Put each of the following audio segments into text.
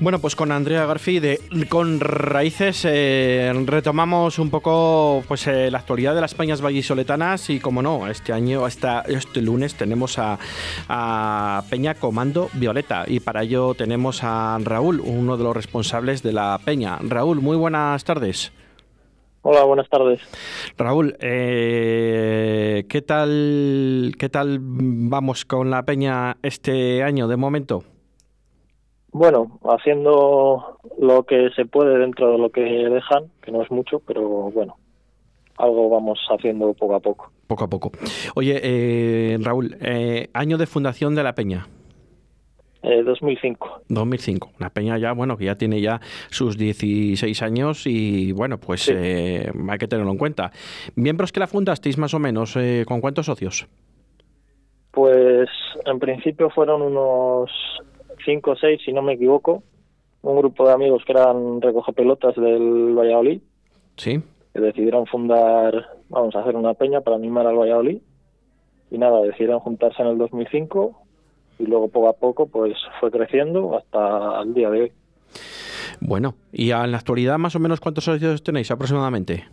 Bueno, pues con Andrea Garfi de Con Raíces eh, retomamos un poco pues eh, la actualidad de las Peñas vallisoletanas y como no, este año, hasta este lunes tenemos a, a, Peña Comando Violeta y para ello tenemos a Raúl, uno de los responsables de la Peña. Raúl, muy buenas tardes. Hola, buenas tardes. Raúl, eh, ¿qué tal qué tal vamos con la Peña este año de momento? Bueno, haciendo lo que se puede dentro de lo que dejan, que no es mucho, pero bueno, algo vamos haciendo poco a poco. Poco a poco. Oye, eh, Raúl, eh, año de fundación de la Peña. Eh, 2005. 2005. Una peña ya, bueno, que ya tiene ya sus 16 años y bueno, pues sí. eh, hay que tenerlo en cuenta. ¿Miembros que la fundasteis más o menos? Eh, ¿Con cuántos socios? Pues en principio fueron unos cinco o seis, si no me equivoco, un grupo de amigos que eran recogepelotas del Valladolid. Sí. Que decidieron fundar, vamos a hacer una peña para animar al Valladolid. Y nada, decidieron juntarse en el 2005 y luego poco a poco pues fue creciendo hasta el día de hoy. Bueno, y en la actualidad más o menos cuántos socios tenéis aproximadamente?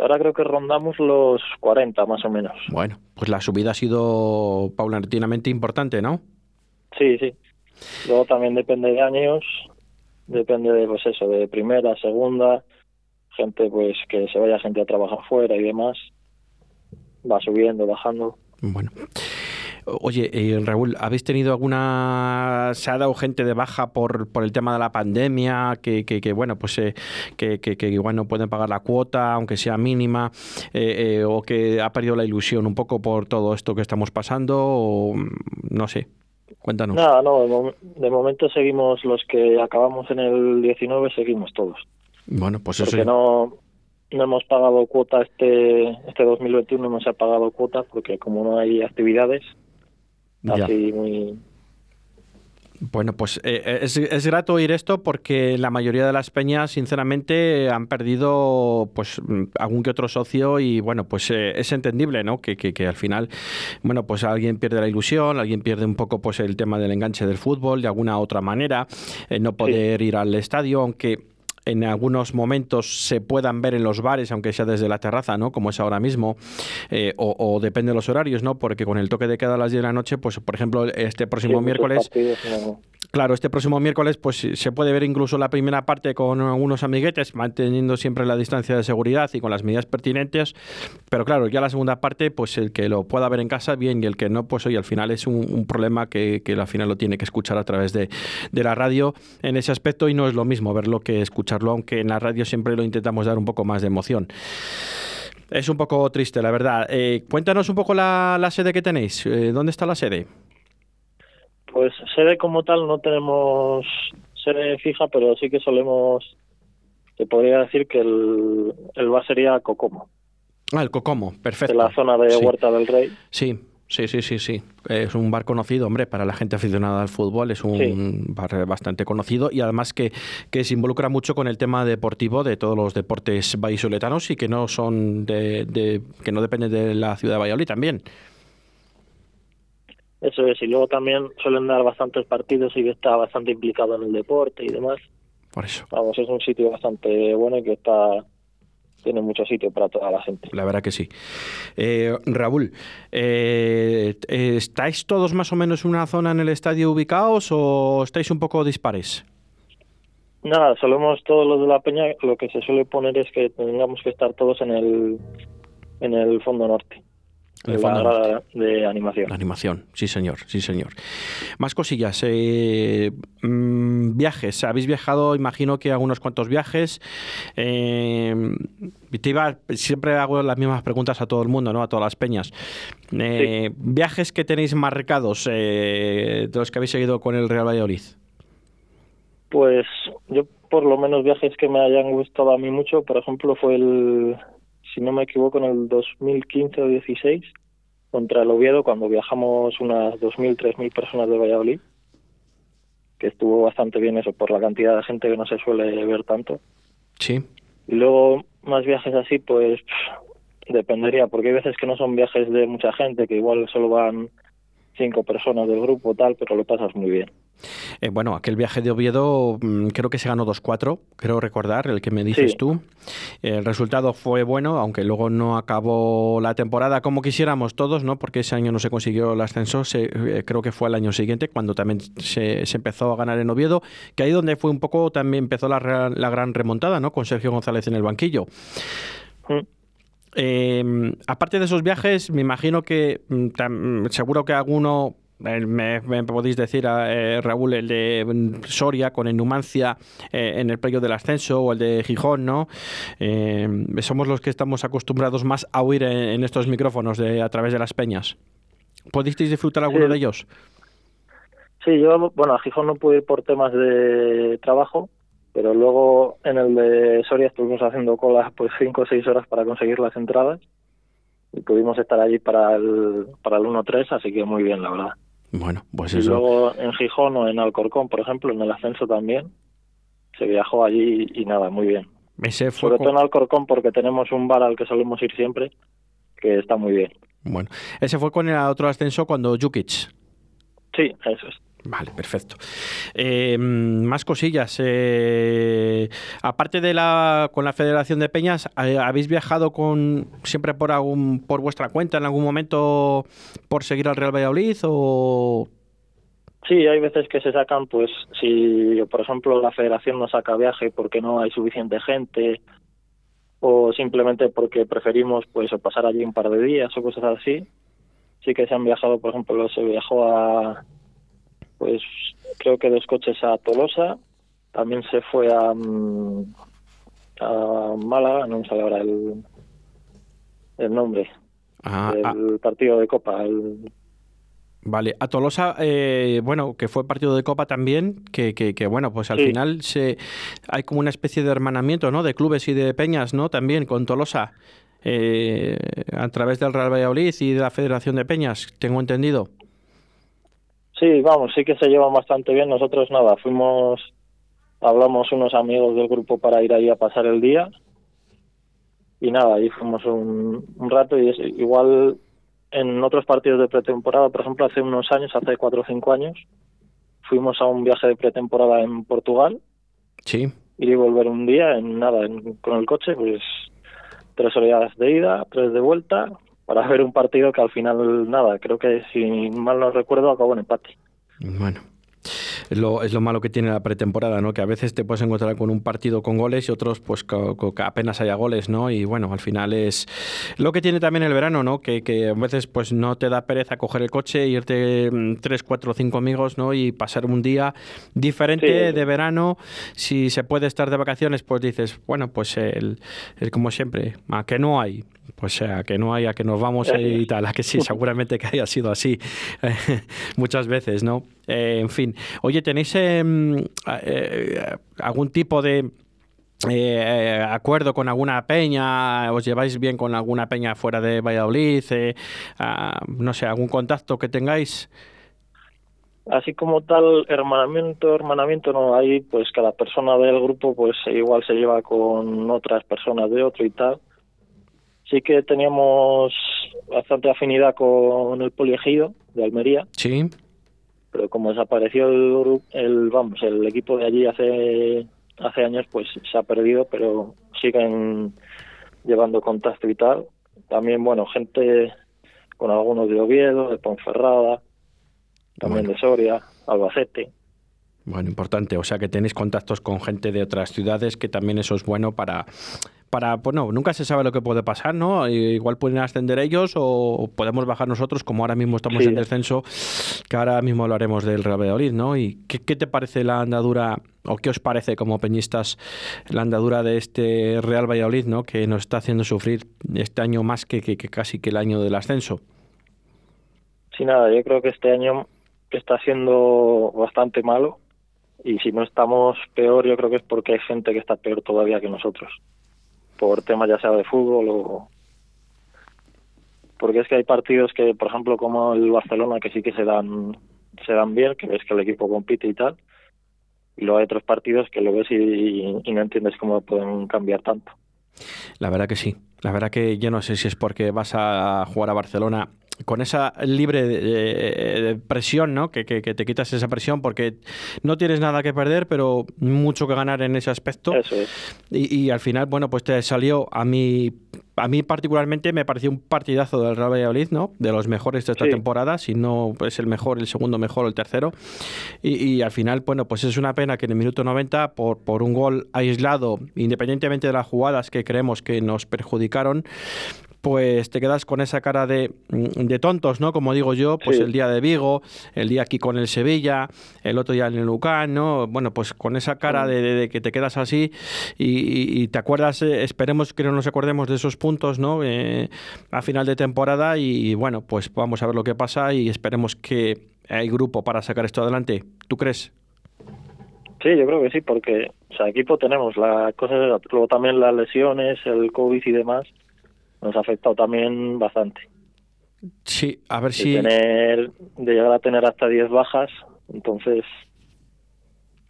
Ahora creo que rondamos los 40 más o menos. Bueno, pues la subida ha sido paulatinamente importante, ¿no? Sí, sí. Luego también depende de años, depende de pues eso, de primera, segunda, gente pues que se vaya gente a trabajar fuera y demás, va subiendo, bajando. Bueno. Oye, eh, Raúl, ¿habéis tenido alguna... ¿Se ha dado gente de baja por, por el tema de la pandemia? Que, que, que bueno, pues eh, que, que, igual no pueden pagar la cuota, aunque sea mínima, eh, o que ha perdido la ilusión un poco por todo esto que estamos pasando, o no sé. Cuéntanos. Nada, no, de, mom de, momento seguimos los que acabamos en el 19, seguimos todos. Bueno, pues porque eso. no, no hemos pagado cuota este, este 2021, no se ha pagado cuota porque como no hay actividades, ya. así muy, bueno, pues eh, es, es, grato oír esto porque la mayoría de las peñas, sinceramente, han perdido pues algún que otro socio y bueno, pues eh, es entendible, ¿no? Que, que, que, al final, bueno, pues alguien pierde la ilusión, alguien pierde un poco pues el tema del enganche del fútbol de alguna otra manera, eh, no poder sí. ir al estadio, aunque en algunos momentos se puedan ver en los bares, aunque sea desde la terraza, ¿no? Como es ahora mismo, eh, o, o, depende de los horarios, ¿no? Porque con el toque de queda a las 10 de la noche, pues por ejemplo, este próximo sí, miércoles... Partidos, no. Claro, este próximo miércoles pues se puede ver incluso la primera parte con algunos amiguetes, manteniendo siempre la distancia de seguridad y con las medidas pertinentes, pero claro, ya la segunda parte, pues el que lo pueda ver en casa, bien, y el que no, pues hoy al final es un, problema que, que, al final lo tiene que escuchar a través de, de, la radio en ese aspecto y no es lo mismo verlo que escucharlo, aunque en la radio siempre lo intentamos dar un poco más de emoción. Es un poco triste, la verdad. Eh, cuéntanos un poco la, la sede que tenéis. Eh, ¿Dónde está la sede? Pues sede como tal no tenemos sede fija, pero sí que solemos, te podría decir que el, el bar sería Cocomo. Ah, el Cocomo, perfecto. De la zona de sí. Huerta del Rey. Sí, Sí, sí, sí, sí. Es un bar conocido, hombre, para la gente aficionada al fútbol. Es un sí. bar bastante conocido y además que, que, se involucra mucho con el tema deportivo de todos los deportes vallisoletanos y que no son de, de, que no dependen de la ciudad de Valladolid también. Eso es, y luego también suelen dar bastantes partidos y que está bastante implicado en el deporte y demás. Por eso. Vamos, es un sitio bastante bueno y que está tiene mucho sitio para toda la gente. La verdad que sí. Eh, Raúl, eh, ¿estáis todos más o menos en una zona en el estadio ubicados o estáis un poco dispares? Nada, solemos todos los de la peña, lo que se suele poner es que tengamos que estar todos en el en el fondo norte. Fondo la de animación. La animación, sí señor, sí señor. Más cosillas. Eh, mmm, viajes. Habéis viajado, imagino que algunos cuantos viajes. Eh, te iba, siempre hago las mismas preguntas a todo el mundo, ¿no? A todas las peñas. Eh, sí. Viajes que tenéis marcados eh, de los que habéis seguido con el Real Valladolid. Pues yo por lo menos viajes que me hayan gustado a mí mucho, por ejemplo, fue el si no me equivoco, en el 2015 o 16 contra el Oviedo cuando viajamos unas 2.000, 3.000 personas de Valladolid, que estuvo bastante bien eso por la cantidad de gente que no se suele ver tanto. Sí. Y luego más viajes así, pues dependería, porque hay veces que no son viajes de mucha gente, que igual solo van cinco personas del grupo tal, pero lo pasas muy bien. Eh, bueno, aquel viaje de Oviedo mm, creo que se ganó 2-4, creo recordar, el que me dices tú. El resultado fue bueno, aunque luego no acabó la temporada como quisiéramos todos, ¿no? Porque ese año no se consiguió el ascenso, eh, creo que fue el año siguiente cuando también se, empezó a ganar en Oviedo, que ahí donde fue un poco también empezó la, la gran remontada, ¿no? Con Sergio González en el banquillo. Em, aparte de esos viajes, me imagino que mm, seguro que alguno me, podéis decir, eh, Raúl, el de Soria con el Numancia eh, en el playo del ascenso o el de Gijón, ¿no? Eh, somos los que estamos acostumbrados más a oír en, estos micrófonos de, a través de las peñas. ¿Pudisteis disfrutar alguno de ellos? Sí, yo, bueno, a Gijón no pude ir por temas de trabajo, pero luego en el de Soria estuvimos haciendo colas pues cinco o seis horas para conseguir las entradas y pudimos estar allí para el, para el 1-3, así que muy bien, la verdad. Bueno, pues y luego en Gijón o en Alcorcón, por ejemplo, en el ascenso también, se viajó allí y nada, muy bien. Ese fue Sobre todo en Alcorcón porque tenemos un bar al que solemos ir siempre, que está muy bien. Bueno, ese fue con el otro ascenso cuando Jukic. Sí, eso es. Vale, perfecto. Eh, más cosillas. Eh, aparte de la con la Federación de Peñas, eh, ¿habéis viajado con siempre por algún por vuestra cuenta en algún momento por seguir al Real Valladolid o Sí, hay veces que se sacan, pues, si por ejemplo la Federación no saca viaje porque no hay suficiente gente o simplemente porque preferimos, pues, pasar allí un par de días o cosas así. Sí que se han viajado, por ejemplo, se viajó a pues creo que dos coches a Tolosa, también se fue a, mm, a Málaga, no me sale ahora el, el nombre, ah, el ah. partido de Copa. Vale, a Tolosa, eh, bueno, que fue partido de Copa también, que, que, bueno, pues al final se hay como una especie de hermanamiento, ¿no? De clubes y de peñas, ¿no? También con Tolosa, eh, a través del Real Valladolid y de la Federación de Peñas, tengo entendido. Sí, vamos, sí que se llevan bastante bien. Nosotros nada, fuimos, hablamos unos amigos del grupo para ir ahí a pasar el día y nada, ahí fuimos un, rato y es, igual en otros partidos de pretemporada, por ejemplo, hace unos años, hace cuatro o cinco años, fuimos a un viaje de pretemporada en Portugal. Sí. Ir y volver un día en nada, con el coche, pues tres horas de ida, tres de vuelta, para ver un partido que al final, nada, creo que si mal no recuerdo, acabó en empate. Bueno. Es lo, es lo malo que tiene la pretemporada, ¿no? Que a veces te puedes encontrar con un partido con goles y otros pues que apenas haya goles, ¿no? Y bueno, al final es lo que tiene también el verano, ¿no? Que, que a veces pues no te da pereza coger el coche, irte mm, tres, cuatro, cinco amigos, ¿no? Y pasar un día diferente de verano. Si se puede estar de vacaciones, pues dices, bueno, pues el, el como siempre, a que no hay, pues sea, que no haya que nos vamos y tal, a que sí, seguramente que haya sido así muchas veces, ¿no? Eh, en fin, oye, ¿tenéis em, eh, algún tipo de eh, acuerdo con alguna peña? ¿Os lleváis bien con alguna peña fuera de Valladolid? Ah, no sé, algún contacto que tengáis. Así como tal hermanamiento, hermanamiento no hay, pues cada persona del grupo pues igual se lleva con otras personas de otro y tal sí que teníamos bastante afinidad con el poliegido de Almería. Sí. Pero como desapareció el, el vamos, el equipo de allí hace hace años, pues se ha perdido, pero siguen llevando contacto y tal. También, bueno, gente con algunos de Oviedo, de Ponferrada, también de Soria, Albacete. Bueno, importante. O sea que tenéis contactos con gente de otras ciudades, que también eso es bueno para para, bueno, nunca se sabe lo que puede pasar, ¿no? Igual pueden ascender ellos o podemos bajar nosotros, como ahora mismo estamos en descenso, que ahora mismo hablaremos del Real Valladolid, ¿no? ¿Y qué, te parece la andadura, o qué os parece como peñistas la andadura de este Real Valladolid, ¿no? Que nos está haciendo sufrir este año más que, que, casi que el año del ascenso. Sí, nada, yo creo que este año está siendo bastante malo y si no estamos peor, yo creo que es porque hay gente que está peor todavía que nosotros por temas ya sea de fútbol o porque es que hay partidos que por ejemplo como el Barcelona que sí que se dan se dan bien que ves que el equipo compite y tal y luego hay otros partidos que lo ves y, no entiendes cómo pueden cambiar tanto. La verdad que sí. La verdad que yo no sé si es porque vas a jugar a Barcelona con esa libre presión, ¿no? Que, que, te quitas esa presión porque no tienes nada que perder, pero mucho que ganar en ese aspecto. Eso es. Y, y al final, bueno, pues te salió a mí a mí particularmente me pareció un partidazo del Real Valladolid, ¿no? De los mejores de esta temporada, si no es el mejor, el segundo mejor o el tercero. Y, al final, bueno, pues es una pena que en el minuto 90, por, por un gol aislado, independientemente de las jugadas que creemos que nos perjudicaron, pues te quedas con esa cara de, de tontos, ¿no? Como digo yo, pues el día de Vigo, el día aquí con el Sevilla, el otro día en el Lucán, ¿no? Bueno, pues con esa cara de, que te quedas así y, te acuerdas, eh, esperemos que no nos acordemos de esos puntos, ¿no? Eh, a final de temporada y bueno, pues vamos a ver lo que pasa y esperemos que hay grupo para sacar esto adelante. ¿Tú crees? Sí, yo creo que sí, porque o sea, equipo tenemos, la cosa luego también las lesiones, el COVID y demás, nos ha afectado también bastante. Sí, a ver de si... Tener, de llegar a tener hasta 10 bajas, entonces...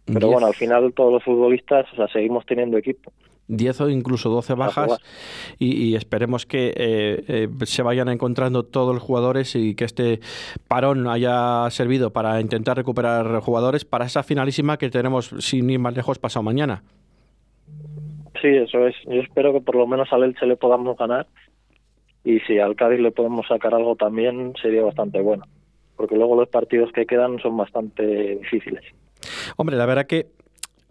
Pero bueno, al final todos los futbolistas, o sea, seguimos teniendo equipo. 10 o incluso 12 bajas y, esperemos que eh, eh, se vayan encontrando todos los jugadores y que este parón haya servido para intentar recuperar jugadores para esa finalísima que tenemos sin ir más lejos pasado mañana. Sí, eso es. Yo espero que por lo menos al Elche le podamos ganar y si al Cádiz le podemos sacar algo también sería bastante bueno, porque luego los partidos que quedan son bastante difíciles. Hombre, la verdad que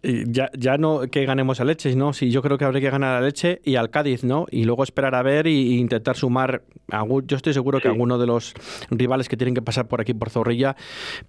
ya, ya no que ganemos a Leche, ¿no? Sí, yo creo que habría que ganar a Leche y al Cádiz, ¿no? Y luego esperar a ver e intentar sumar. yo estoy seguro que alguno de los rivales que tienen que pasar por aquí, por Zorrilla,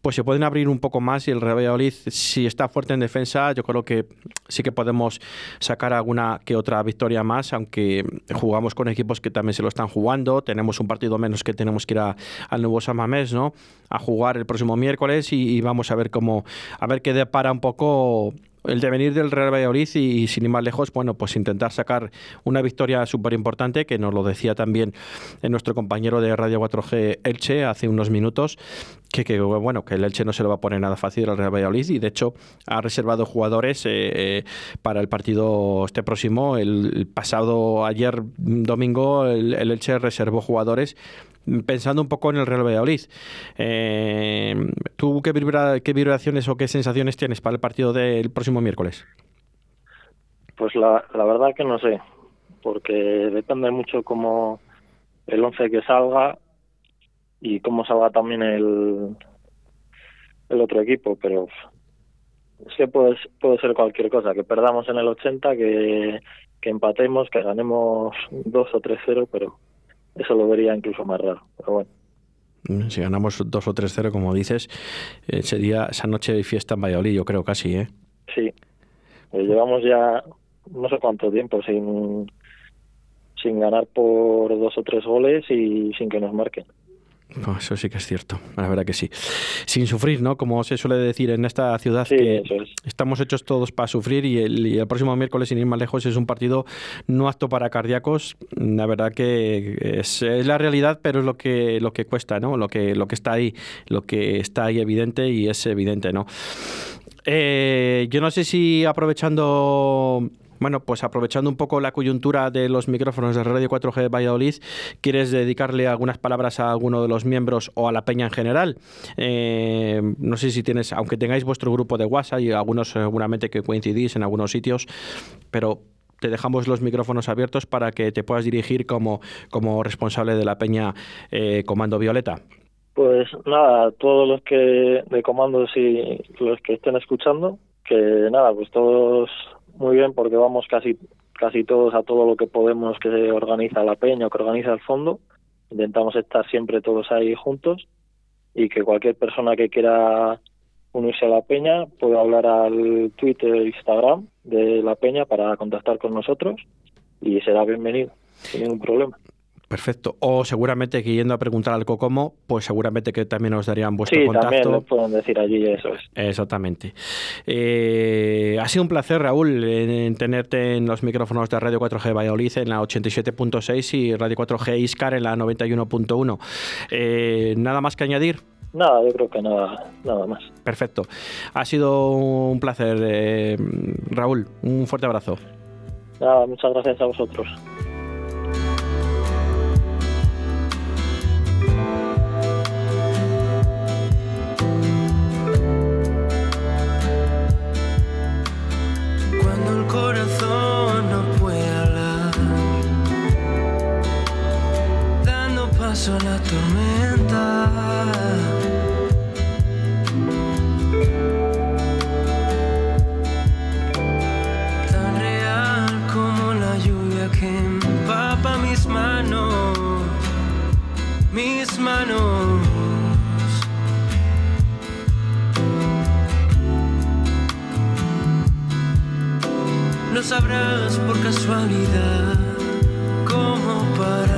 pues se pueden abrir un poco más y el Real Valladolid, si está fuerte en defensa, yo creo que sí que podemos sacar alguna que otra victoria más, aunque jugamos con equipos que también se lo están jugando. Tenemos un partido menos que tenemos que ir al nuevo Samamés, ¿no? A jugar el próximo miércoles y, y vamos a ver cómo, a ver qué depara un poco el devenir del Real Valladolid y, sin ir más lejos, bueno, pues intentar sacar una victoria súper importante, que nos lo decía también nuestro compañero de Radio 4G Elche hace unos minutos, que, que, bueno, que el Elche no se lo va a poner nada fácil al Real Valladolid y de hecho ha reservado jugadores eh, eh, para el partido este próximo. El, pasado ayer domingo el Elche reservó jugadores pensando un poco en el Real Valladolid. Eh, ¿Tú qué, qué vibraciones o qué sensaciones tienes para el partido del próximo miércoles? Pues la, la verdad que no sé, porque depende mucho cómo el 11 que salga y cómo salga también el, el otro equipo, pero es que puede, puede ser cualquier cosa, que perdamos en el 80, que, que empatemos, que ganemos 2 o 3-0, pero eso lo vería incluso más raro. Pero bueno. Mm, si ganamos 2 o 3-0, como dices, eh, sería esa noche de fiesta en Valladolid, yo creo casi, ¿eh? Sí. Eh, llevamos ya no sé cuánto tiempo sin, sin ganar por dos o tres goles y sin que nos marquen eso sí que es cierto, la verdad que sí. Sin sufrir, ¿no? Como se suele decir en esta ciudad, que estamos hechos todos para sufrir y el, próximo miércoles, sin ir más lejos, es un partido no apto para cardíacos. La verdad que es, la realidad, pero es lo que, lo que cuesta, ¿no? Lo que, lo que está ahí, lo que está ahí evidente y es evidente, ¿no? Eh, yo no sé si aprovechando bueno, pues aprovechando un poco la coyuntura de los micrófonos de Radio 4G de Valladolid, ¿quieres dedicarle algunas palabras a alguno de los miembros o a la peña en general? Eh, no sé si tienes, aunque tengáis vuestro grupo de WhatsApp y algunos seguramente que coincidís en algunos sitios, pero te dejamos los micrófonos abiertos para que te puedas dirigir como, como responsable de la peña eh, Comando Violeta. Pues nada, todos los que de comandos y los que estén escuchando, que nada, pues todos muy bien porque vamos casi casi todos a todo lo que podemos que se organiza la peña o que organiza el fondo. Intentamos estar siempre todos ahí juntos y que cualquier persona que quiera unirse a la peña puede hablar al Twitter e Instagram de la peña para contactar con nosotros y será bienvenido sin ningún problema. Perfecto. O seguramente que yendo a preguntar al Cocomo, pues seguramente que también nos darían vuestro sí, contacto. también nos pueden decir allí, eso es. Exactamente. Eh, ha sido un placer, Raúl, en, tenerte en los micrófonos de Radio 4G Valladolid en la 87.6 y Radio 4G Iscar en la 91.1. Eh, ¿Nada más que añadir? Nada, yo creo que nada, nada más. Perfecto. Ha sido un placer, eh, Raúl. Un fuerte abrazo. Nada, muchas gracias a vosotros. Cómo pararlo.